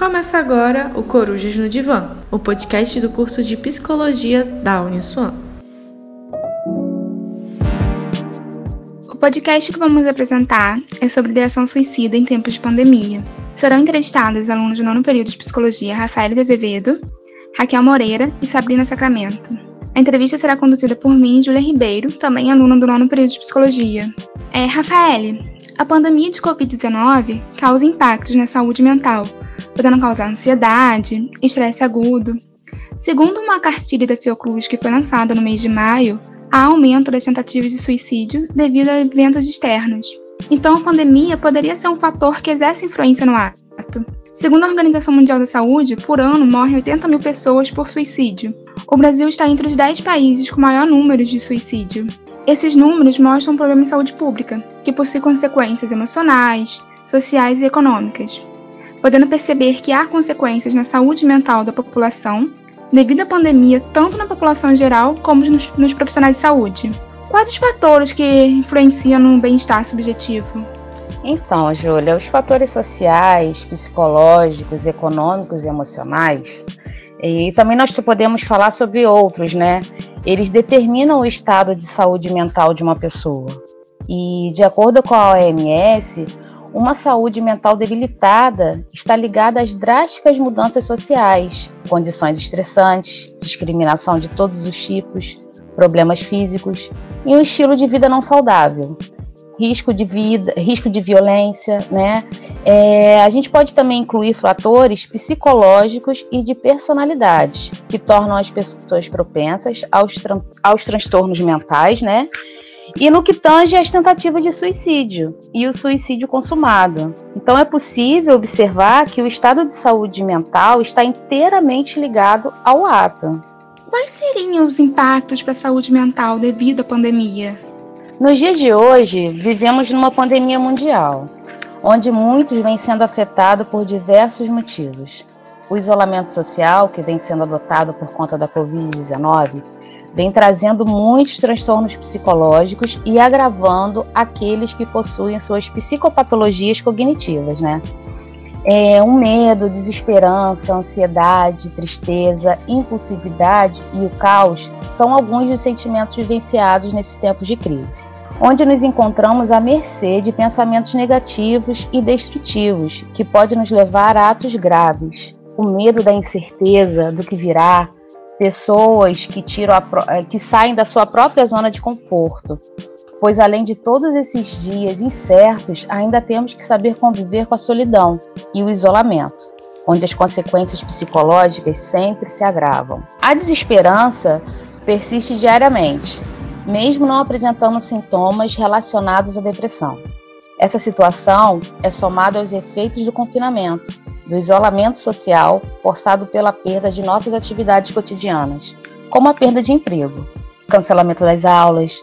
Começa agora o Corujas no Divã, o podcast do curso de Psicologia da Uniswan. O podcast que vamos apresentar é sobre ideação suicida em tempos de pandemia. Serão entrevistadas alunos do nono período de Psicologia Rafael de Azevedo, Raquel Moreira e Sabrina Sacramento. A entrevista será conduzida por mim, Júlia Ribeiro, também aluna do nono período de Psicologia. É, Rafael, a pandemia de Covid-19 causa impactos na saúde mental, podendo causar ansiedade, estresse agudo. Segundo uma cartilha da Fiocruz que foi lançada no mês de maio, há aumento das tentativas de suicídio devido a eventos externos. Então, a pandemia poderia ser um fator que exerce influência no ato. Segundo a Organização Mundial da Saúde, por ano morrem 80 mil pessoas por suicídio. O Brasil está entre os 10 países com maior número de suicídio. Esses números mostram um problema de saúde pública, que possui consequências emocionais, sociais e econômicas podendo perceber que há consequências na saúde mental da população devido à pandemia, tanto na população geral como nos, nos profissionais de saúde. Quais os fatores que influenciam no bem-estar subjetivo? Então, Júlia, os fatores sociais, psicológicos, econômicos e emocionais, e também nós podemos falar sobre outros, né? Eles determinam o estado de saúde mental de uma pessoa. E, de acordo com a OMS, uma saúde mental debilitada está ligada às drásticas mudanças sociais, condições estressantes, discriminação de todos os tipos, problemas físicos e um estilo de vida não saudável, risco de vida, risco de violência, né? É, a gente pode também incluir fatores psicológicos e de personalidade que tornam as pessoas propensas aos, tran aos transtornos mentais, né? E no que tange às tentativas de suicídio e o suicídio consumado. Então é possível observar que o estado de saúde mental está inteiramente ligado ao ato. Quais seriam os impactos para a saúde mental devido à pandemia? Nos dias de hoje, vivemos numa pandemia mundial, onde muitos vêm sendo afetados por diversos motivos. O isolamento social, que vem sendo adotado por conta da Covid-19, vem trazendo muitos transtornos psicológicos e agravando aqueles que possuem suas psicopatologias cognitivas, né? É, um medo, desesperança, ansiedade, tristeza, impulsividade e o caos são alguns dos sentimentos vivenciados nesse tempo de crise, onde nos encontramos à mercê de pensamentos negativos e destrutivos que podem nos levar a atos graves. O medo da incerteza, do que virá, pessoas que tiram a, eh, que saem da sua própria zona de conforto, pois além de todos esses dias incertos, ainda temos que saber conviver com a solidão e o isolamento, onde as consequências psicológicas sempre se agravam. A desesperança persiste diariamente, mesmo não apresentando sintomas relacionados à depressão. Essa situação é somada aos efeitos do confinamento, do isolamento social forçado pela perda de nossas atividades cotidianas, como a perda de emprego, cancelamento das aulas,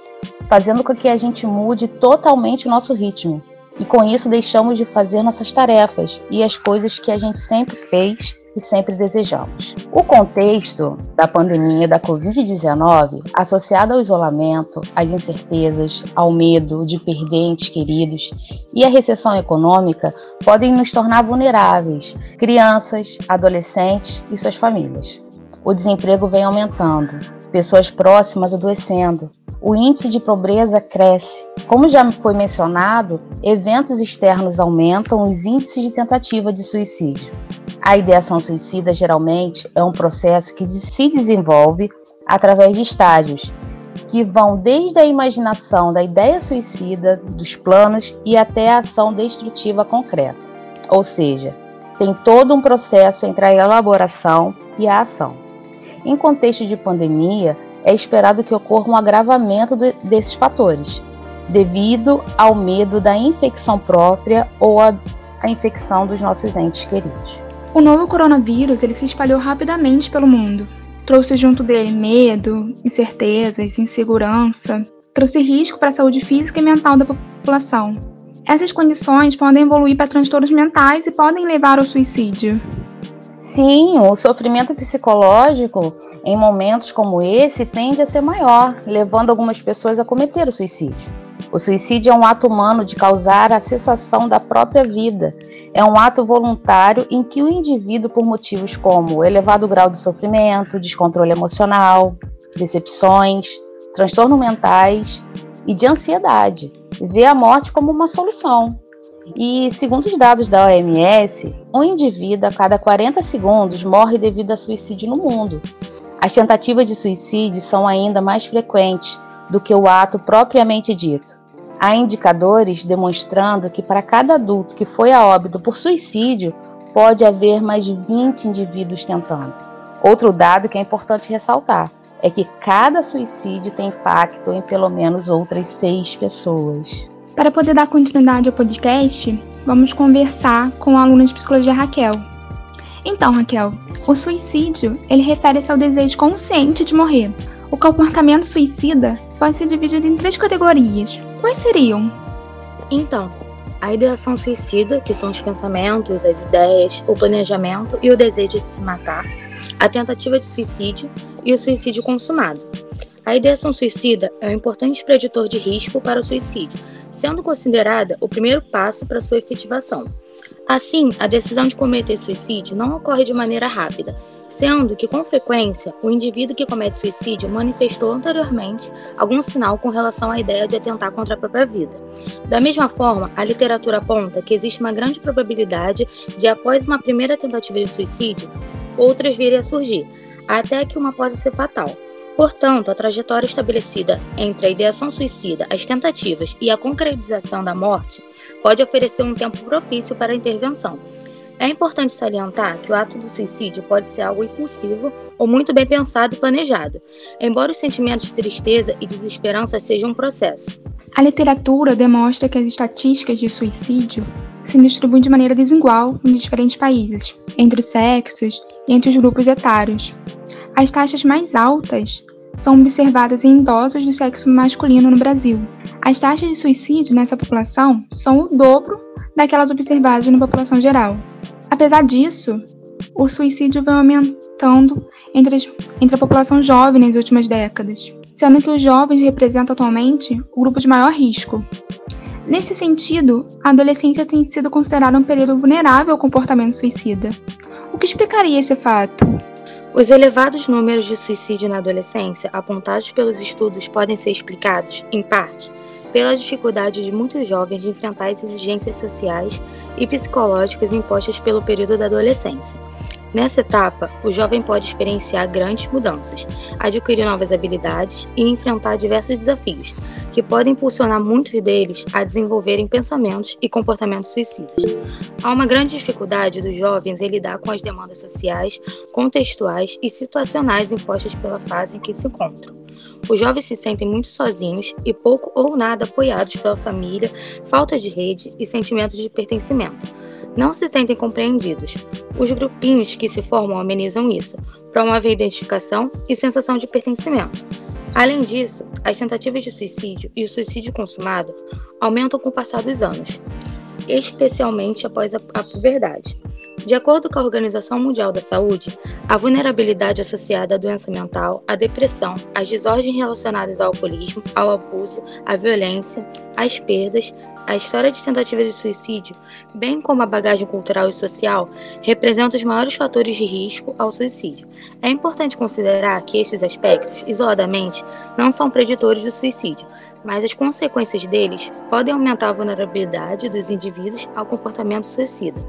fazendo com que a gente mude totalmente o nosso ritmo. E com isso deixamos de fazer nossas tarefas e as coisas que a gente sempre fez que sempre desejamos. O contexto da pandemia da Covid-19, associado ao isolamento, às incertezas, ao medo de perder entes queridos e à recessão econômica, podem nos tornar vulneráveis, crianças, adolescentes e suas famílias. O desemprego vem aumentando, pessoas próximas adoecendo, o índice de pobreza cresce. Como já foi mencionado, eventos externos aumentam os índices de tentativa de suicídio. A ideação suicida geralmente é um processo que se desenvolve através de estágios que vão desde a imaginação da ideia suicida, dos planos e até a ação destrutiva concreta. Ou seja, tem todo um processo entre a elaboração e a ação. Em contexto de pandemia, é esperado que ocorra um agravamento de, desses fatores, devido ao medo da infecção própria ou a, a infecção dos nossos entes queridos. O novo coronavírus ele se espalhou rapidamente pelo mundo. Trouxe junto dele medo, incertezas, insegurança, trouxe risco para a saúde física e mental da população. Essas condições podem evoluir para transtornos mentais e podem levar ao suicídio. Sim, o sofrimento psicológico em momentos como esse tende a ser maior, levando algumas pessoas a cometer o suicídio. O suicídio é um ato humano de causar a cessação da própria vida. É um ato voluntário em que o indivíduo, por motivos como elevado grau de sofrimento, descontrole emocional, decepções, transtornos mentais e de ansiedade, vê a morte como uma solução. E, segundo os dados da OMS, um indivíduo a cada 40 segundos morre devido a suicídio no mundo. As tentativas de suicídio são ainda mais frequentes do que o ato propriamente dito. Há indicadores demonstrando que para cada adulto que foi a óbito por suicídio, pode haver mais de 20 indivíduos tentando. Outro dado que é importante ressaltar é que cada suicídio tem impacto em pelo menos outras seis pessoas. Para poder dar continuidade ao podcast, vamos conversar com a aluna de psicologia Raquel. Então, Raquel, o suicídio, ele refere-se ao desejo consciente de morrer. O comportamento suicida pode ser dividido em três categorias. Quais seriam? Então, a ideação suicida, que são os pensamentos, as ideias, o planejamento e o desejo de se matar, a tentativa de suicídio e o suicídio consumado. A ideação suicida é um importante preditor de risco para o suicídio, sendo considerada o primeiro passo para sua efetivação. Assim, a decisão de cometer suicídio não ocorre de maneira rápida, sendo que, com frequência, o indivíduo que comete suicídio manifestou anteriormente algum sinal com relação à ideia de atentar contra a própria vida. Da mesma forma, a literatura aponta que existe uma grande probabilidade de, após uma primeira tentativa de suicídio, outras virem a surgir, até que uma possa ser fatal. Portanto, a trajetória estabelecida entre a ideação suicida, as tentativas e a concretização da morte pode oferecer um tempo propício para a intervenção. É importante salientar que o ato do suicídio pode ser algo impulsivo ou muito bem pensado e planejado, embora os sentimentos de tristeza e desesperança sejam um processo. A literatura demonstra que as estatísticas de suicídio se distribuem de maneira desigual nos diferentes países, entre os sexos e entre os grupos etários. As taxas mais altas são observadas em idosos do sexo masculino no Brasil. As taxas de suicídio nessa população são o dobro daquelas observadas na população geral. Apesar disso, o suicídio vem aumentando entre, as, entre a população jovem nas últimas décadas, sendo que os jovens representam atualmente o grupo de maior risco. Nesse sentido, a adolescência tem sido considerada um período vulnerável ao comportamento suicida. O que explicaria esse fato? Os elevados números de suicídio na adolescência apontados pelos estudos podem ser explicados, em parte, pela dificuldade de muitos jovens de enfrentar as exigências sociais e psicológicas impostas pelo período da adolescência. Nessa etapa, o jovem pode experienciar grandes mudanças, adquirir novas habilidades e enfrentar diversos desafios, que podem impulsionar muitos deles a desenvolverem pensamentos e comportamentos suicidas. Há uma grande dificuldade dos jovens em lidar com as demandas sociais, contextuais e situacionais impostas pela fase em que se encontram. Os jovens se sentem muito sozinhos e pouco ou nada apoiados pela família, falta de rede e sentimentos de pertencimento. Não se sentem compreendidos. Os grupinhos que se formam amenizam isso, promovem identificação e sensação de pertencimento. Além disso, as tentativas de suicídio e o suicídio consumado aumentam com o passar dos anos, especialmente após a, a puberdade. De acordo com a Organização Mundial da Saúde, a vulnerabilidade associada à doença mental, à depressão, às desordens relacionadas ao alcoolismo, ao abuso, à violência, às perdas, a história de tentativa de suicídio, bem como a bagagem cultural e social, representa os maiores fatores de risco ao suicídio. É importante considerar que estes aspectos, isoladamente, não são preditores do suicídio, mas as consequências deles podem aumentar a vulnerabilidade dos indivíduos ao comportamento suicida.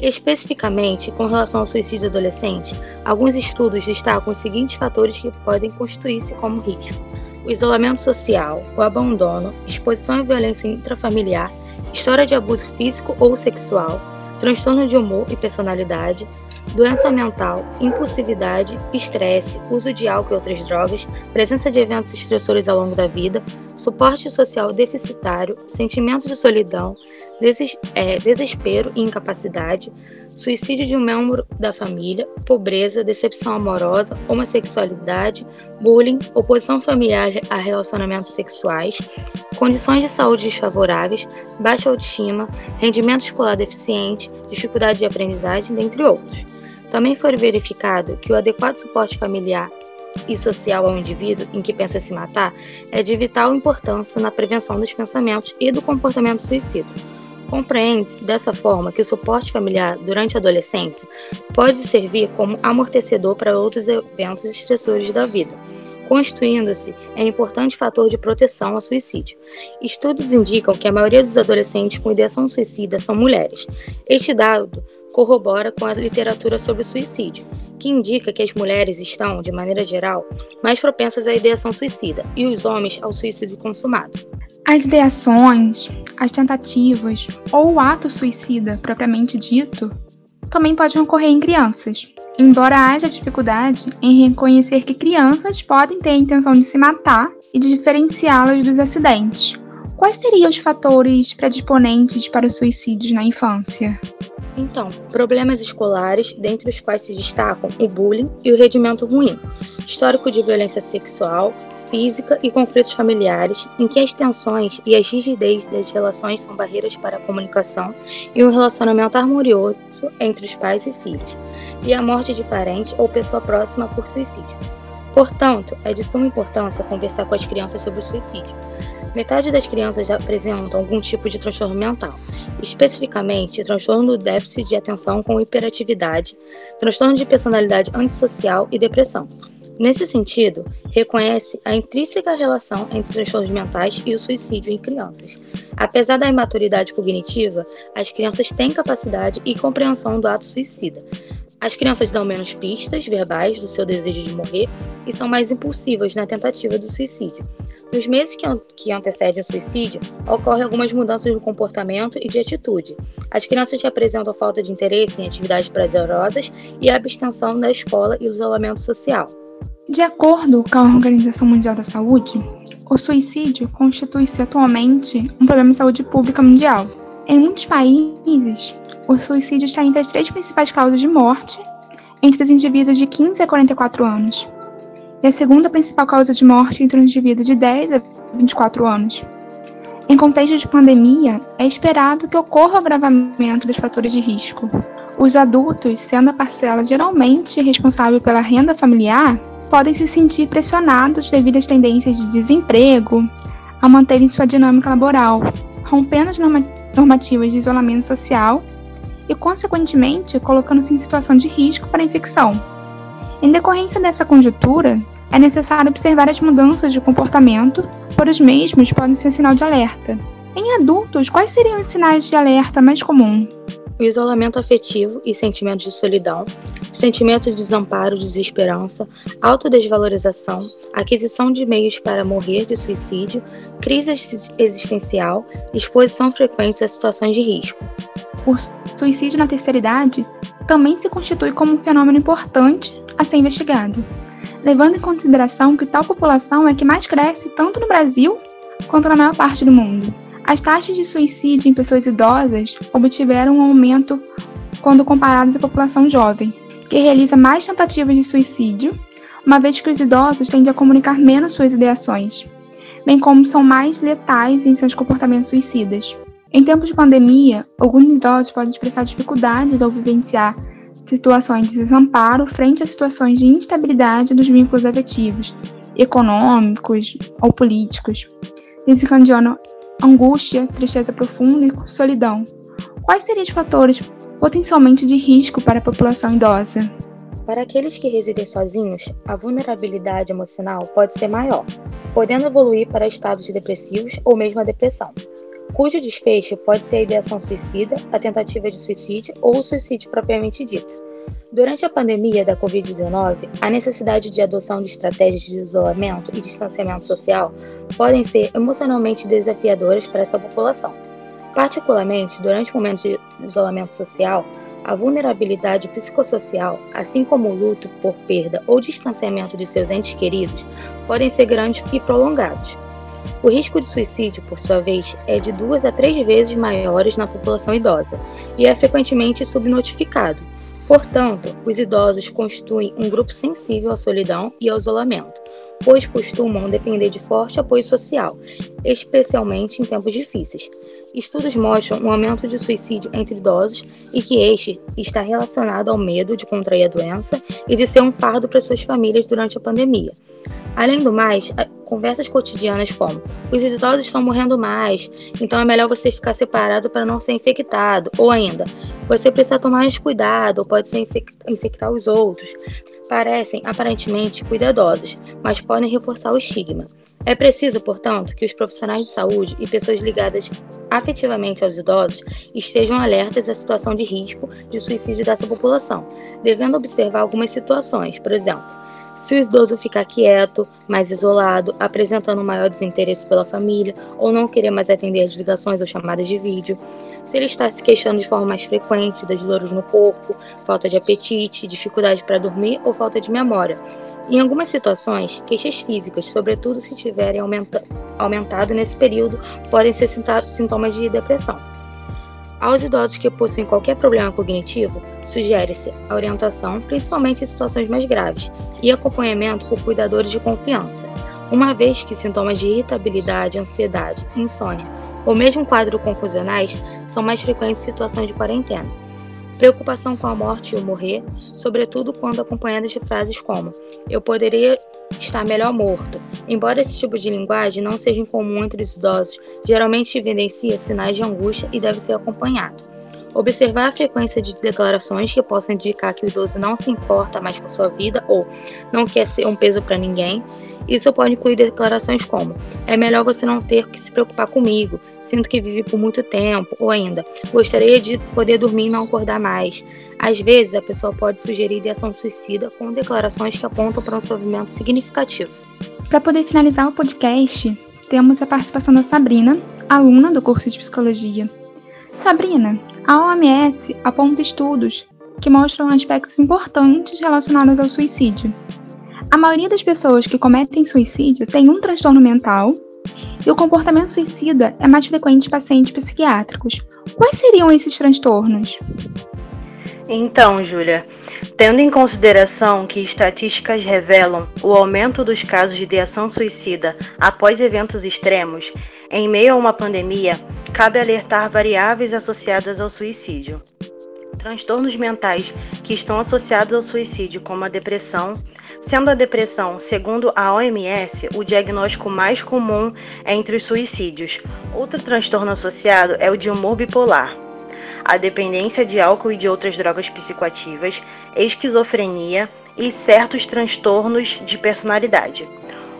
Especificamente, com relação ao suicídio adolescente, alguns estudos destacam os seguintes fatores que podem constituir-se como risco. O isolamento social, o abandono, exposição à violência intrafamiliar, história de abuso físico ou sexual, transtorno de humor e personalidade, doença mental, impulsividade, estresse, uso de álcool e outras drogas, presença de eventos estressores ao longo da vida, suporte social deficitário, sentimento de solidão, deses é, desespero e incapacidade, suicídio de um membro da família, pobreza, decepção amorosa, homossexualidade, bullying, oposição familiar a relacionamentos sexuais, condições de saúde desfavoráveis, baixa autoestima, rendimento escolar deficiente, dificuldade de aprendizagem, dentre outros. Também foi verificado que o adequado suporte familiar e social ao indivíduo em que pensa se matar é de vital importância na prevenção dos pensamentos e do comportamento suicida. Compreende-se dessa forma que o suporte familiar durante a adolescência pode servir como amortecedor para outros eventos estressores da vida, constituindo-se em importante fator de proteção ao suicídio. Estudos indicam que a maioria dos adolescentes com ideação suicida são mulheres. Este dado corrobora com a literatura sobre suicídio, que indica que as mulheres estão, de maneira geral, mais propensas à ideação suicida e os homens ao suicídio consumado. As ideações, as tentativas ou o ato suicida propriamente dito também podem ocorrer em crianças, embora haja dificuldade em reconhecer que crianças podem ter a intenção de se matar e de diferenciá-las dos acidentes. Quais seriam os fatores predisponentes para os suicídios na infância? Então, problemas escolares, dentre os quais se destacam o bullying e o rendimento ruim, histórico de violência sexual, física e conflitos familiares, em que as tensões e as rigidez das relações são barreiras para a comunicação e um relacionamento harmonioso entre os pais e filhos, e a morte de parente ou pessoa próxima por suicídio. Portanto, é de suma importância conversar com as crianças sobre o suicídio. Metade das crianças apresentam algum tipo de transtorno mental, especificamente transtorno do déficit de atenção com hiperatividade, transtorno de personalidade antissocial e depressão. Nesse sentido, reconhece a intrínseca relação entre transtornos mentais e o suicídio em crianças. Apesar da imaturidade cognitiva, as crianças têm capacidade e compreensão do ato suicida. As crianças dão menos pistas verbais do seu desejo de morrer e são mais impulsivas na tentativa do suicídio. Nos meses que, antecedem o suicídio, ocorrem algumas mudanças no comportamento e de atitude. As crianças apresentam falta de interesse em atividades prazerosas e a abstenção da escola e isolamento social. De acordo com a Organização Mundial da Saúde, o suicídio constitui-se atualmente um problema de saúde pública mundial. Em muitos países, o suicídio está entre as três principais causas de morte entre os indivíduos de 15 a 44 anos e a segunda principal causa de morte entre um indivíduo de 10 a 24 anos. Em contexto de pandemia, é esperado que ocorra o agravamento dos fatores de risco. Os adultos, sendo a parcela geralmente responsável pela renda familiar, podem se sentir pressionados devido às tendências de desemprego, a manterem sua dinâmica laboral, rompendo as normativas de isolamento social e, consequentemente, colocando-se em situação de risco para infecção. Em decorrência dessa conjuntura, é necessário observar as mudanças de comportamento, por os mesmos podem ser sinal de alerta. Em adultos, quais seriam os sinais de alerta mais comuns? O isolamento afetivo e sentimentos de solidão, sentimento de desamparo, desesperança, autodesvalorização, aquisição de meios para morrer de suicídio, crise existencial, exposição frequente a situações de risco. O suicídio na terceira idade também se constitui como um fenômeno importante a ser investigado levando em consideração que tal população é que mais cresce tanto no Brasil quanto na maior parte do mundo. As taxas de suicídio em pessoas idosas obtiveram um aumento quando comparadas à população jovem, que realiza mais tentativas de suicídio, uma vez que os idosos tendem a comunicar menos suas ideações, bem como são mais letais em seus comportamentos suicidas. Em tempos de pandemia, alguns idosos podem expressar dificuldades ao vivenciar situações de desamparo frente a situações de instabilidade dos vínculos afetivos, econômicos ou políticos, desencadeando angústia, tristeza profunda e solidão. Quais seriam os fatores potencialmente de risco para a população idosa? Para aqueles que residem sozinhos, a vulnerabilidade emocional pode ser maior, podendo evoluir para estados depressivos ou mesmo a depressão cujo desfecho pode ser a ideação suicida, a tentativa de suicídio ou o suicídio propriamente dito. Durante a pandemia da Covid-19, a necessidade de adoção de estratégias de isolamento e distanciamento social podem ser emocionalmente desafiadoras para essa população. Particularmente, durante momentos de isolamento social, a vulnerabilidade psicossocial, assim como o luto por perda ou distanciamento de seus entes queridos, podem ser grandes e prolongados. O risco de suicídio, por sua vez, é de duas a três vezes maiores na população idosa e é frequentemente subnotificado. Portanto, os idosos constituem um grupo sensível à solidão e ao isolamento, pois costumam depender de forte apoio social, especialmente em tempos difíceis. Estudos mostram um aumento de suicídio entre idosos e que este está relacionado ao medo de contrair a doença e de ser um fardo para suas famílias durante a pandemia. Além do mais, conversas cotidianas como os idosos estão morrendo mais, então é melhor você ficar separado para não ser infectado, ou ainda, você precisa tomar mais cuidado ou pode ser infectar os outros, parecem aparentemente cuidadosas, mas podem reforçar o estigma. É preciso, portanto, que os profissionais de saúde e pessoas ligadas afetivamente aos idosos estejam alertas à situação de risco de suicídio dessa população, devendo observar algumas situações, por exemplo, se o idoso ficar quieto, mais isolado, apresentando maior desinteresse pela família ou não querer mais atender as ligações ou chamadas de vídeo, se ele está se queixando de forma mais frequente das dores no corpo, falta de apetite, dificuldade para dormir ou falta de memória. Em algumas situações, queixas físicas, sobretudo se tiverem aumenta aumentado nesse período, podem ser sintomas de depressão. Aos idosos que possuem qualquer problema cognitivo, sugere-se a orientação, principalmente em situações mais graves, e acompanhamento por cuidadores de confiança, uma vez que sintomas de irritabilidade, ansiedade, insônia ou mesmo quadros confusionais são mais frequentes em situações de quarentena. Preocupação com a morte e o morrer, sobretudo quando acompanhadas de frases como eu poderia estar melhor morto. Embora esse tipo de linguagem não seja incomum entre os idosos, geralmente evidencia sinais de angústia e deve ser acompanhado. Observar a frequência de declarações que possam indicar que o idoso não se importa mais com sua vida ou não quer ser um peso para ninguém, isso pode incluir declarações como: é melhor você não ter que se preocupar comigo, sinto que vivi por muito tempo, ou ainda, gostaria de poder dormir e não acordar mais. Às vezes, a pessoa pode sugerir ideação suicida com declarações que apontam para um sofrimento significativo. Para poder finalizar o podcast, temos a participação da Sabrina, aluna do curso de psicologia. Sabrina, a OMS aponta estudos que mostram aspectos importantes relacionados ao suicídio, a maioria das pessoas que cometem suicídio tem um transtorno mental e o comportamento suicida é mais frequente em pacientes psiquiátricos. Quais seriam esses transtornos? Então, Júlia, tendo em consideração que estatísticas revelam o aumento dos casos de ideação suicida após eventos extremos, em meio a uma pandemia, cabe alertar variáveis associadas ao suicídio. Transtornos mentais que estão associados ao suicídio, como a depressão, Sendo a depressão, segundo a OMS, o diagnóstico mais comum entre os suicídios. Outro transtorno associado é o de humor bipolar. A dependência de álcool e de outras drogas psicoativas, esquizofrenia e certos transtornos de personalidade.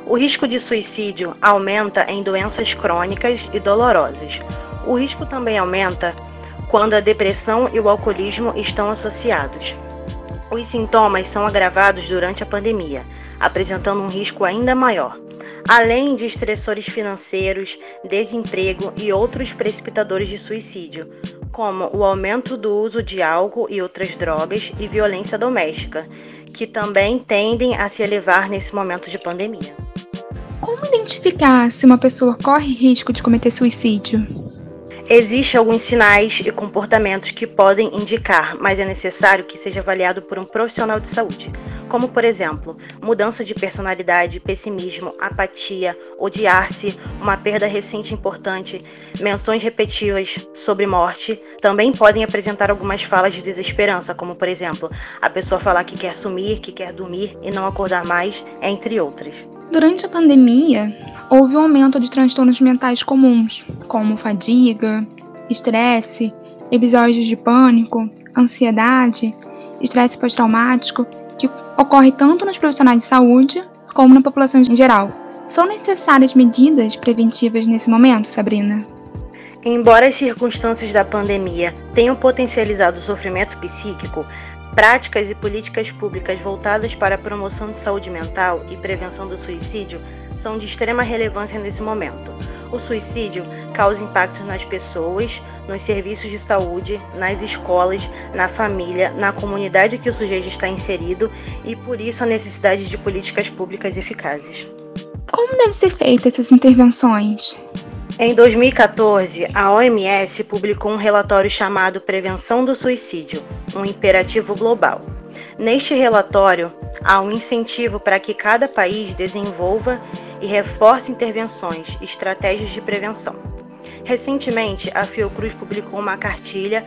O risco de suicídio aumenta em doenças crônicas e dolorosas. O risco também aumenta quando a depressão e o alcoolismo estão associados. Os sintomas são agravados durante a pandemia, apresentando um risco ainda maior, além de estressores financeiros, desemprego e outros precipitadores de suicídio, como o aumento do uso de álcool e outras drogas e violência doméstica, que também tendem a se elevar nesse momento de pandemia. Como identificar se uma pessoa corre risco de cometer suicídio? Existem alguns sinais e comportamentos que podem indicar, mas é necessário que seja avaliado por um profissional de saúde, como, por exemplo, mudança de personalidade, pessimismo, apatia, odiar-se, uma perda recente importante, menções repetidas sobre morte. Também podem apresentar algumas falas de desesperança, como, por exemplo, a pessoa falar que quer sumir, que quer dormir e não acordar mais, entre outras. Durante a pandemia, houve um aumento de transtornos mentais comuns, como fadiga, estresse, episódios de pânico, ansiedade, estresse pós-traumático, que ocorre tanto nos profissionais de saúde como na população em geral. São necessárias medidas preventivas nesse momento, Sabrina? Embora as circunstâncias da pandemia tenham potencializado o sofrimento psíquico, práticas e políticas públicas voltadas para a promoção de saúde mental e prevenção do suicídio são de extrema relevância nesse momento. O suicídio causa impactos nas pessoas, nos serviços de saúde, nas escolas, na família, na comunidade que o sujeito está inserido e por isso a necessidade de políticas públicas eficazes. Como devem ser feitas essas intervenções? Em 2014, a OMS publicou um relatório chamado Prevenção do Suicídio, um imperativo global. Neste relatório, há um incentivo para que cada país desenvolva e reforce intervenções e estratégias de prevenção. Recentemente, a Fiocruz publicou uma cartilha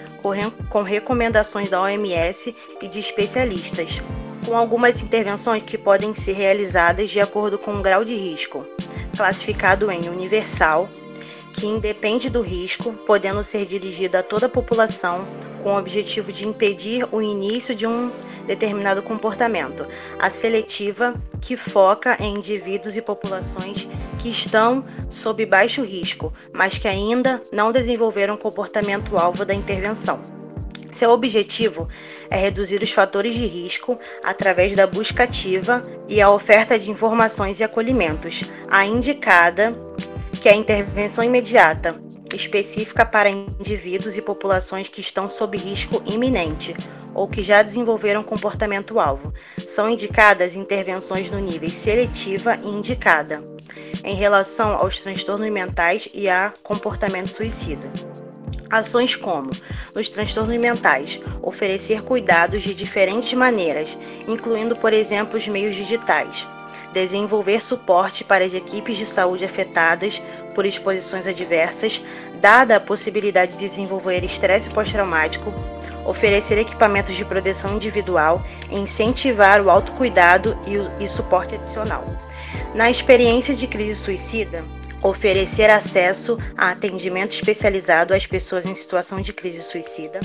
com recomendações da OMS e de especialistas, com algumas intervenções que podem ser realizadas de acordo com o grau de risco, classificado em universal, que independe do risco, podendo ser dirigida a toda a população com o objetivo de impedir o início de um determinado comportamento. A seletiva, que foca em indivíduos e populações que estão sob baixo risco, mas que ainda não desenvolveram comportamento-alvo da intervenção. Seu objetivo é reduzir os fatores de risco através da busca ativa e a oferta de informações e acolhimentos. A indicada que é a intervenção imediata, específica para indivíduos e populações que estão sob risco iminente ou que já desenvolveram comportamento-alvo. São indicadas intervenções no nível seletiva e indicada, em relação aos transtornos mentais e a comportamento suicida. Ações como, nos transtornos mentais, oferecer cuidados de diferentes maneiras, incluindo, por exemplo, os meios digitais desenvolver suporte para as equipes de saúde afetadas por exposições adversas, dada a possibilidade de desenvolver estresse pós-traumático, oferecer equipamentos de proteção individual incentivar o autocuidado e, e suporte adicional. Na experiência de crise suicida, oferecer acesso a atendimento especializado às pessoas em situação de crise suicida,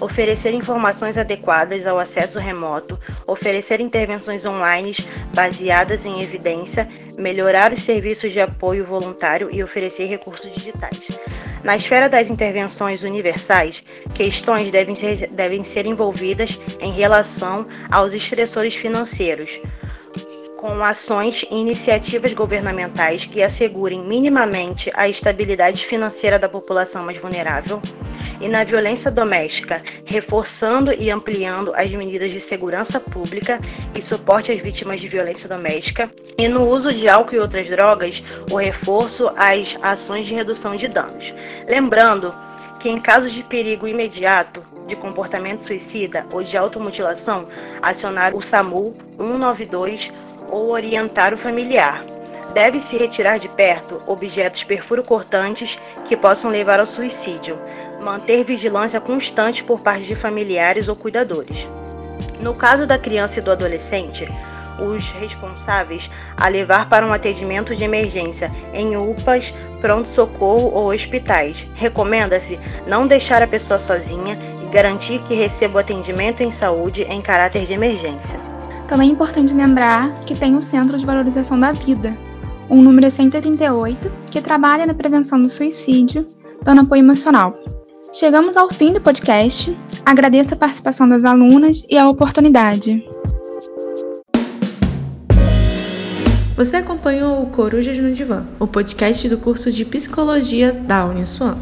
oferecer informações adequadas ao acesso remoto, oferecer intervenções online baseadas em evidência, melhorar os serviços de apoio voluntário e oferecer recursos digitais. Na esfera das intervenções universais, questões devem ser, devem ser envolvidas em relação aos estressores financeiros, com ações e iniciativas governamentais que assegurem minimamente a estabilidade financeira da população mais vulnerável, e na violência doméstica, reforçando e ampliando as medidas de segurança pública e suporte às vítimas de violência doméstica, e no uso de álcool e outras drogas, o reforço às ações de redução de danos. Lembrando que em casos de perigo imediato, de comportamento suicida ou de automutilação, acionar o SAMU 192 ou orientar o familiar. Deve-se retirar de perto objetos perfuro-cortantes que possam levar ao suicídio. Manter vigilância constante por parte de familiares ou cuidadores. No caso da criança e do adolescente, os responsáveis a levar para um atendimento de emergência em UPAs, pronto-socorro ou hospitais. Recomenda-se não deixar a pessoa sozinha e garantir que receba o atendimento em saúde em caráter de emergência. Também é importante lembrar que tem o Centro de Valorização da Vida, um número 138, que trabalha na prevenção do suicídio, dando apoio emocional. Chegamos ao fim do podcast. Agradeço a participação das alunas e a oportunidade. Você acompanhou o Corujas no Divã, o podcast do curso de Psicologia da Uniswan.